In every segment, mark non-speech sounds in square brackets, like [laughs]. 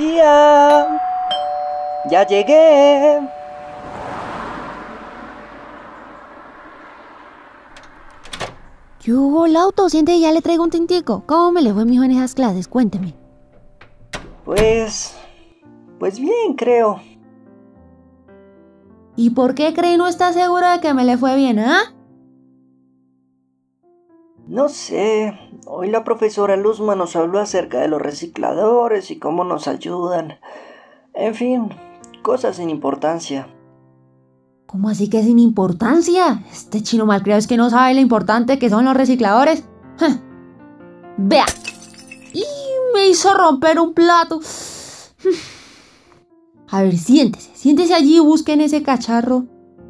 Tía, ya llegué. ¿Qué hubo, Lauto? Siente ya le traigo un tintico. ¿Cómo me le fue mijo en esas clases? Cuénteme. Pues... Pues bien, creo. ¿Y por qué cree no está seguro de que me le fue bien, ah? No sé. Hoy la profesora Luzma nos habló acerca de los recicladores y cómo nos ayudan. En fin, cosas sin importancia. ¿Cómo así que sin importancia? Este chino malcriado es que no sabe lo importante que son los recicladores. Vea. Y me hizo romper un plato. A ver, siéntese. Siéntese allí y busque en ese cacharro.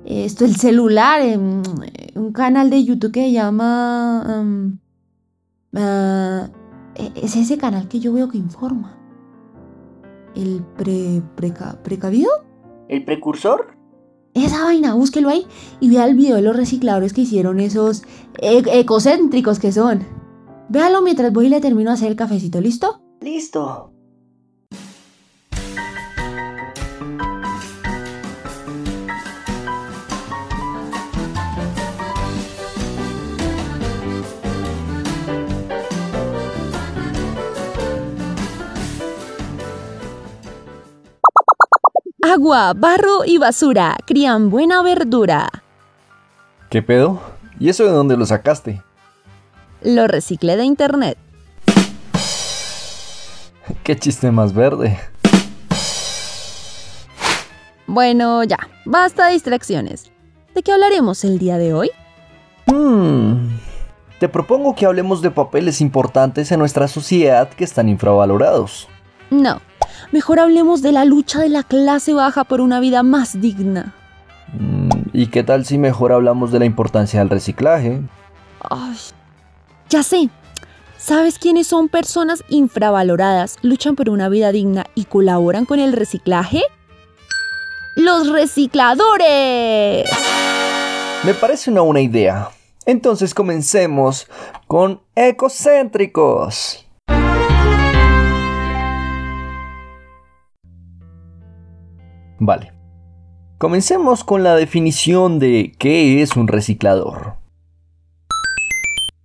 Esto, el celular, en un canal de YouTube que se llama... um, ah, e- es ese canal que yo veo que informa. ¿El pre, preca- precavido? ¿El precursor? Esa vaina, búsquelo ahí y vea el video de los recicladores que hicieron esos e- ecocéntricos que son. Véalo mientras voy y le termino de hacer el cafecito, ¿listo? Listo. Agua, barro y basura crían buena verdura. ¿Qué pedo? ¿Y eso de dónde lo sacaste? Lo reciclé de internet. [laughs] Qué chiste más verde. Bueno, ya, basta de distracciones. ¿De qué hablaremos el día de hoy? Hmm. Te propongo que hablemos de papeles importantes en nuestra sociedad que están infravalorados. No, mejor hablemos de la lucha de la clase baja por una vida más digna. Mm, ¿Y qué tal si mejor hablamos de la importancia del reciclaje? Ay, ya sé. ¿Sabes quiénes son personas infravaloradas, luchan por una vida digna y colaboran con el reciclaje? ¡Los recicladores! Me parece una buena idea. Entonces comencemos con ecocéntricos. Vale. Comencemos con la definición de qué es un reciclador.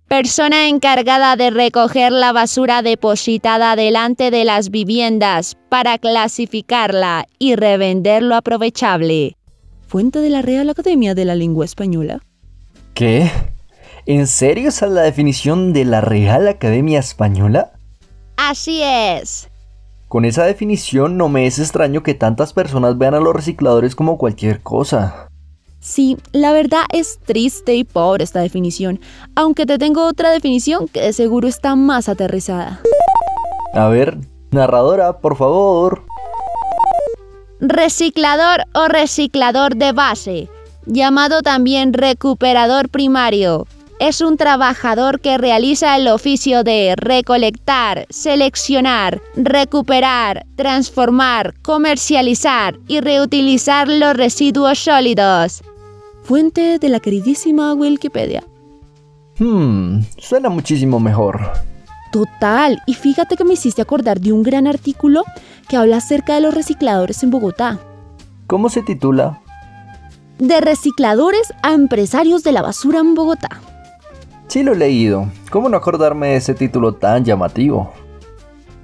Persona encargada de recoger la basura depositada delante de las viviendas para clasificarla y revender lo aprovechable. Fuente de la Real Academia de la Lengua Española. ¿Qué? ¿En serio esa es la definición de la Real Academia Española? Así es. Con esa definición no me es extraño que tantas personas vean a los recicladores como cualquier cosa. Sí, la verdad es triste y pobre esta definición, aunque te tengo otra definición que de seguro está más aterrizada. A ver, narradora, por favor. Reciclador o reciclador de base, llamado también recuperador primario, es un trabajador que realiza el oficio de recolectar, seleccionar, recuperar, transformar, comercializar y reutilizar los residuos sólidos. Fuente de la queridísima Wikipedia. Hmm, suena muchísimo mejor. Total, y fíjate que me hiciste acordar de un gran artículo que habla acerca de los recicladores en Bogotá. ¿Cómo se titula? De recicladores a empresarios de la basura en Bogotá. Sí lo he leído. ¿Cómo no acordarme de ese título tan llamativo?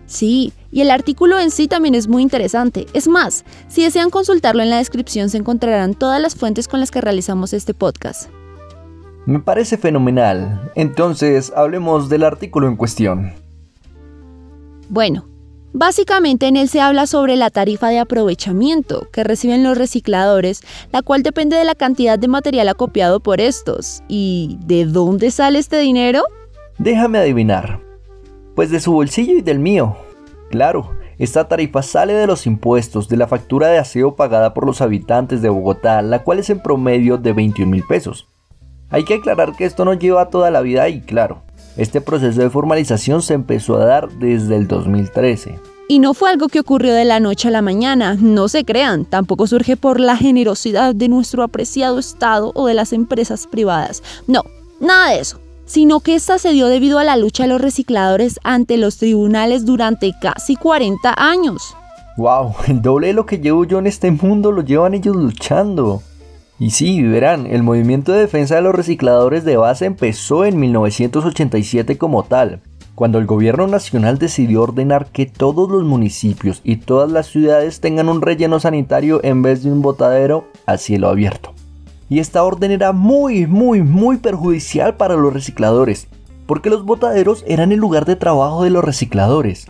Sí, y el artículo en sí también es muy interesante. Es más, si desean consultarlo en la descripción se encontrarán todas las fuentes con las que realizamos este podcast. Me parece fenomenal. Entonces, hablemos del artículo en cuestión. Bueno, básicamente en él se habla sobre la tarifa de aprovechamiento que reciben los recicladores, la cual depende de la cantidad de material acopiado por estos. ¿Y de dónde sale este dinero? Déjame adivinar. Pues de su bolsillo y del mío. Claro, esta tarifa sale de los impuestos de la factura de aseo pagada por los habitantes de Bogotá, la cual es en promedio de 21 mil pesos. Hay que aclarar que esto no lleva toda la vida y claro, este proceso de formalización se empezó a dar desde el 2013. Y no fue algo que ocurrió de la noche a la mañana, no se crean, tampoco surge por la generosidad de nuestro apreciado Estado o de las empresas privadas. No, nada de eso, sino que esta se dio debido a la lucha de los recicladores ante los tribunales durante casi 40 años. Wow, [laughs] el doble de lo que llevo yo en este mundo lo llevan ellos luchando. Y sí, verán, el movimiento de defensa de los recicladores de base empezó en 1987 como tal, cuando el gobierno nacional decidió ordenar que todos los municipios y todas las ciudades tengan un relleno sanitario en vez de un botadero a cielo abierto. Y esta orden era muy, muy, muy perjudicial para los recicladores, porque los botaderos eran el lugar de trabajo de los recicladores.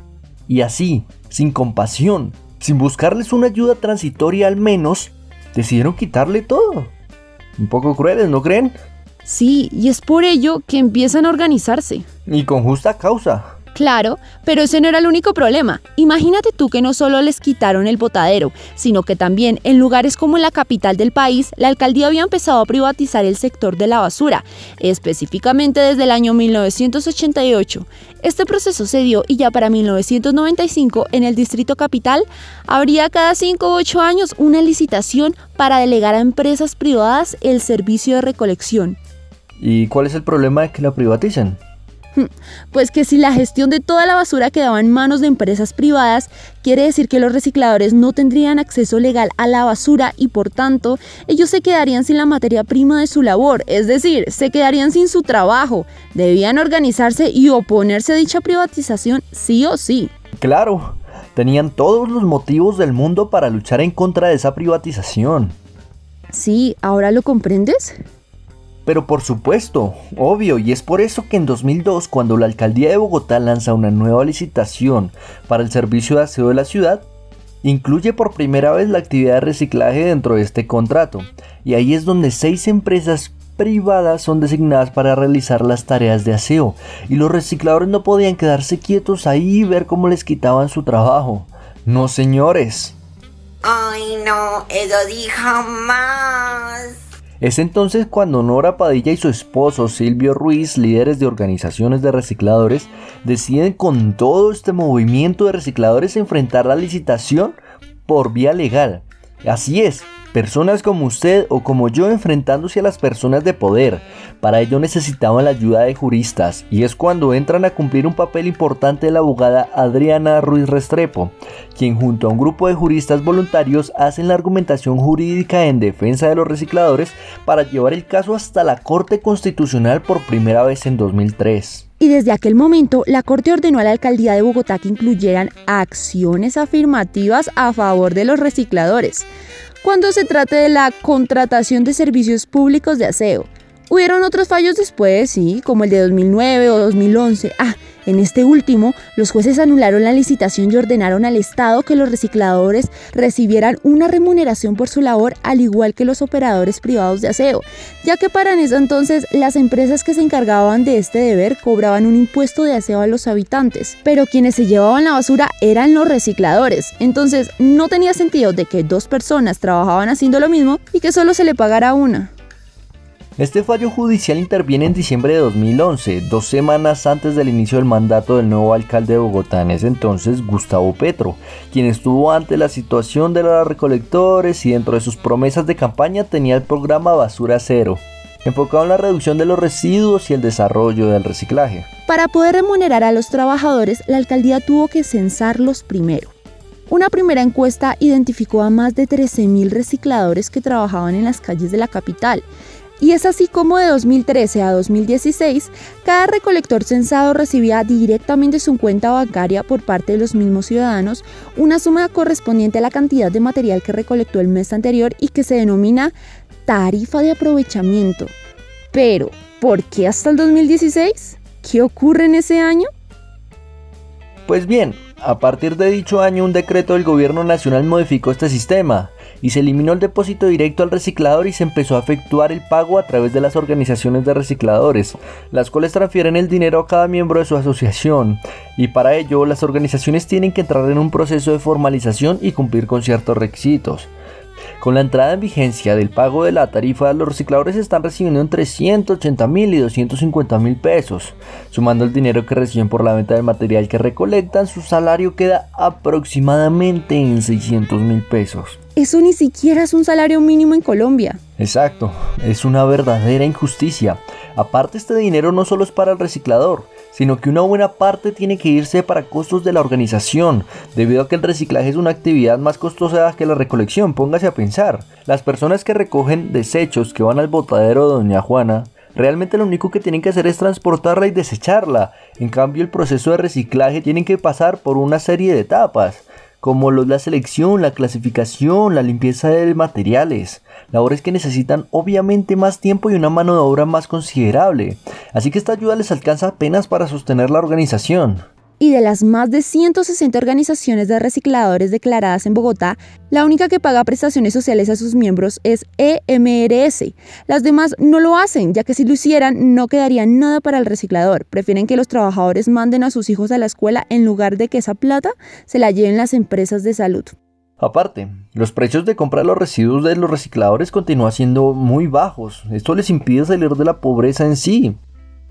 Y así, sin compasión, sin buscarles una ayuda transitoria al menos, decidieron quitarle todo. Un poco crueles, ¿no creen? Sí, y es por ello que empiezan a organizarse. Y con justa causa. Claro, pero ese no era el único problema. Imagínate tú que no solo les quitaron el botadero, sino que también en lugares como la capital del país, la alcaldía había empezado a privatizar el sector de la basura, específicamente desde el año 1988. Este proceso se dio y ya para 1995 en el distrito capital habría cada 5 u 8 años una licitación para delegar a empresas privadas el servicio de recolección. ¿Y cuál es el problema de que la privaticen? [laughs] Pues que si la gestión de toda la basura quedaba en manos de empresas privadas, quiere decir que los recicladores no tendrían acceso legal a la basura y por tanto ellos se quedarían sin la materia prima de su labor, es decir, se quedarían sin su trabajo. Debían organizarse y oponerse a dicha privatización sí o sí. Claro, tenían todos los motivos del mundo para luchar en contra de esa privatización. Sí, ¿ahora lo comprendes? Pero por supuesto, obvio, y es por eso que en 2002, cuando la alcaldía de Bogotá lanza una nueva licitación para el servicio de aseo de la ciudad, incluye por primera vez la actividad de reciclaje dentro de este contrato, y ahí es donde seis empresas privadas son designadas para realizar las tareas de aseo, y los recicladores no podían quedarse quietos ahí y ver cómo les quitaban su trabajo. No, señores. Ay, no, eso dijo más. Es entonces cuando Nora Padilla y su esposo Silvio Ruiz, líderes de organizaciones de recicladores, deciden con todo este movimiento de recicladores enfrentar la licitación por vía legal. Así es, Personas como usted o como yo enfrentándose a las personas de poder. Para ello necesitaban la ayuda de juristas y es cuando entran a cumplir un papel importante la abogada Adriana Ruiz Restrepo, quien junto a un grupo de juristas voluntarios hacen la argumentación jurídica en defensa de los recicladores para llevar el caso hasta la Corte Constitucional por primera vez en 2003 y desde aquel momento la Corte ordenó a la alcaldía de Bogotá que incluyeran acciones afirmativas a favor de los recicladores cuando se trate de la contratación de servicios públicos de aseo. Hubieron otros fallos después, sí, como el de 2009 o 2011. Ah, en este último, los jueces anularon la licitación y ordenaron al Estado que los recicladores recibieran una remuneración por su labor al igual que los operadores privados de aseo, ya que para ese entonces las empresas que se encargaban de este deber cobraban un impuesto de aseo a los habitantes, pero quienes se llevaban la basura eran los recicladores, entonces no tenía sentido de que dos personas trabajaban haciendo lo mismo y que solo se le pagara una. Este fallo judicial interviene en diciembre de 2011, dos semanas antes del inicio del mandato del nuevo alcalde de Bogotá en ese entonces, Gustavo Petro, quien estuvo ante la situación de los recolectores y dentro de sus promesas de campaña tenía el programa Basura Cero, enfocado en la reducción de los residuos y el desarrollo del reciclaje. Para poder remunerar a los trabajadores, la alcaldía tuvo que censarlos primero. Una primera encuesta identificó a más de 13.000 recicladores que trabajaban en las calles de la capital y es así como de 2013 a 2016, cada recolector censado recibía directamente su cuenta bancaria por parte de los mismos ciudadanos una suma correspondiente a la cantidad de material que recolectó el mes anterior y que se denomina tarifa de aprovechamiento. Pero, ¿por qué hasta el 2016? ¿Qué ocurre en ese año? Pues bien, a partir de dicho año un decreto del gobierno nacional modificó este sistema y se eliminó el depósito directo al reciclador y se empezó a efectuar el pago a través de las organizaciones de recicladores, las cuales transfieren el dinero a cada miembro de su asociación. Y para ello, las organizaciones tienen que entrar en un proceso de formalización y cumplir con ciertos requisitos. Con la entrada en vigencia del pago de la tarifa, los recicladores están recibiendo entre 180 mil y 250 mil pesos. Sumando el dinero que reciben por la venta del material que recolectan, su salario queda aproximadamente en 600 mil pesos. Eso ni siquiera es un salario mínimo en Colombia. Exacto, es una verdadera injusticia. Aparte este dinero no solo es para el reciclador, sino que una buena parte tiene que irse para costos de la organización, debido a que el reciclaje es una actividad más costosa que la recolección, póngase a pensar. Las personas que recogen desechos que van al botadero de Doña Juana, realmente lo único que tienen que hacer es transportarla y desecharla. En cambio, el proceso de reciclaje tienen que pasar por una serie de etapas como la selección, la clasificación, la limpieza de materiales, labores que necesitan obviamente más tiempo y una mano de obra más considerable, así que esta ayuda les alcanza apenas para sostener la organización y de las más de 160 organizaciones de recicladores declaradas en Bogotá, la única que paga prestaciones sociales a sus miembros es EMRS. Las demás no lo hacen, ya que si lo hicieran no quedaría nada para el reciclador. Prefieren que los trabajadores manden a sus hijos a la escuela en lugar de que esa plata se la lleven las empresas de salud. Aparte, los precios de compra de los residuos de los recicladores continúan siendo muy bajos. Esto les impide salir de la pobreza en sí.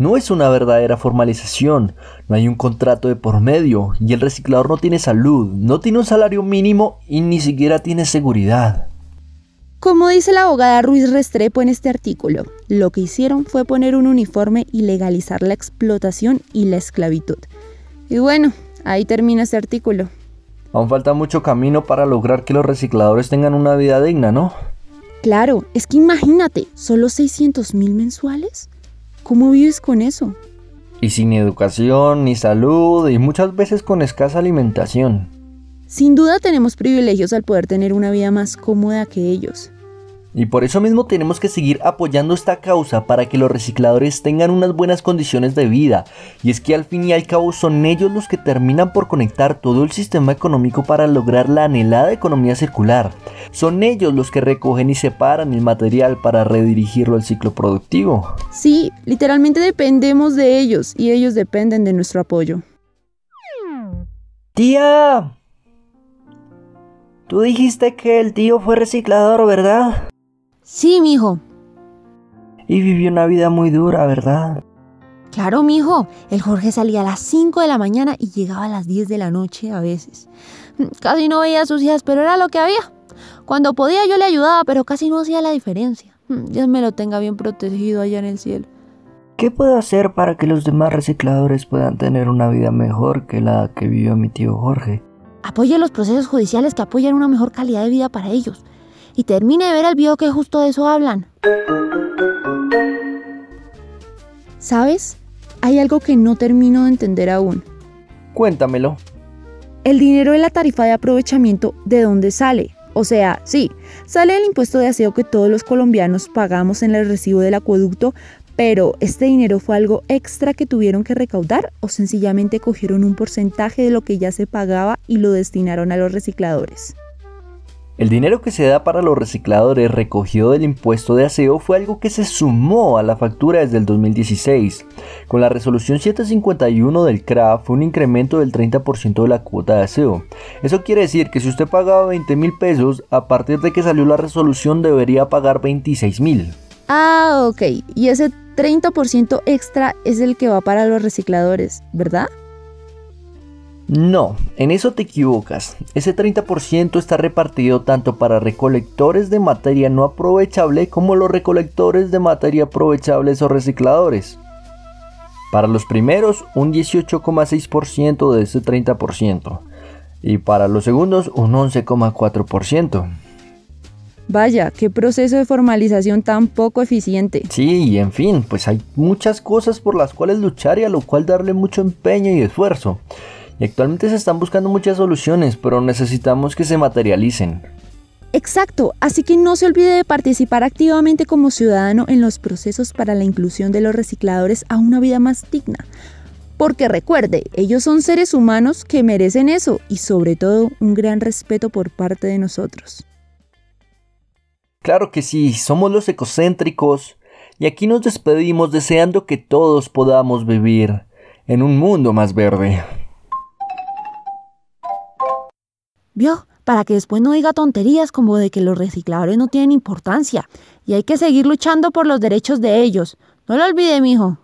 No es una verdadera formalización, no hay un contrato de por medio y el reciclador no tiene salud, no tiene un salario mínimo y ni siquiera tiene seguridad. Como dice la abogada Ruiz Restrepo en este artículo, lo que hicieron fue poner un uniforme y legalizar la explotación y la esclavitud. Y bueno, ahí termina este artículo. Aún falta mucho camino para lograr que los recicladores tengan una vida digna, ¿no? Claro, es que imagínate, ¿solo 600 mil mensuales? ¿Cómo vives con eso? Y sin educación, ni salud, y muchas veces con escasa alimentación. Sin duda tenemos privilegios al poder tener una vida más cómoda que ellos. Y por eso mismo tenemos que seguir apoyando esta causa para que los recicladores tengan unas buenas condiciones de vida. Y es que al fin y al cabo son ellos los que terminan por conectar todo el sistema económico para lograr la anhelada economía circular. Son ellos los que recogen y separan el material para redirigirlo al ciclo productivo. Sí, literalmente dependemos de ellos y ellos dependen de nuestro apoyo. Tía, tú dijiste que el tío fue reciclador, ¿verdad? Sí, mijo. Y vivió una vida muy dura, ¿verdad? Claro, mijo. El Jorge salía a las 5 de la mañana y llegaba a las 10 de la noche a veces. Casi no veía a sus hijas, pero era lo que había. Cuando podía yo le ayudaba, pero casi no hacía la diferencia. Dios me lo tenga bien protegido allá en el cielo. ¿Qué puedo hacer para que los demás recicladores puedan tener una vida mejor que la que vivió mi tío Jorge? Apoye los procesos judiciales que apoyan una mejor calidad de vida para ellos y termine de ver el video que justo de eso hablan. ¿Sabes? Hay algo que no termino de entender aún. Cuéntamelo. El dinero de la tarifa de aprovechamiento, ¿de dónde sale? O sea, sí, sale el impuesto de aseo que todos los colombianos pagamos en el recibo del acueducto, pero ¿este dinero fue algo extra que tuvieron que recaudar o sencillamente cogieron un porcentaje de lo que ya se pagaba y lo destinaron a los recicladores? El dinero que se da para los recicladores recogido del impuesto de aseo fue algo que se sumó a la factura desde el 2016. Con la resolución 751 del CRA fue un incremento del 30% de la cuota de aseo. Eso quiere decir que si usted pagaba 20 mil pesos, a partir de que salió la resolución debería pagar 26 mil. Ah, ok. Y ese 30% extra es el que va para los recicladores, ¿verdad? No, en eso te equivocas. Ese 30% está repartido tanto para recolectores de materia no aprovechable como los recolectores de materia aprovechables o recicladores. Para los primeros, un 18,6% de ese 30%. Y para los segundos, un 11,4%. Vaya, qué proceso de formalización tan poco eficiente. Sí, y en fin, pues hay muchas cosas por las cuales luchar y a lo cual darle mucho empeño y esfuerzo. Y actualmente se están buscando muchas soluciones, pero necesitamos que se materialicen. Exacto, así que no se olvide de participar activamente como ciudadano en los procesos para la inclusión de los recicladores a una vida más digna. Porque recuerde, ellos son seres humanos que merecen eso y sobre todo un gran respeto por parte de nosotros. Claro que sí, somos los ecocéntricos y aquí nos despedimos deseando que todos podamos vivir en un mundo más verde. ¿Vio? Para que después no diga tonterías como de que los recicladores no tienen importancia y hay que seguir luchando por los derechos de ellos. No lo olvide, mijo.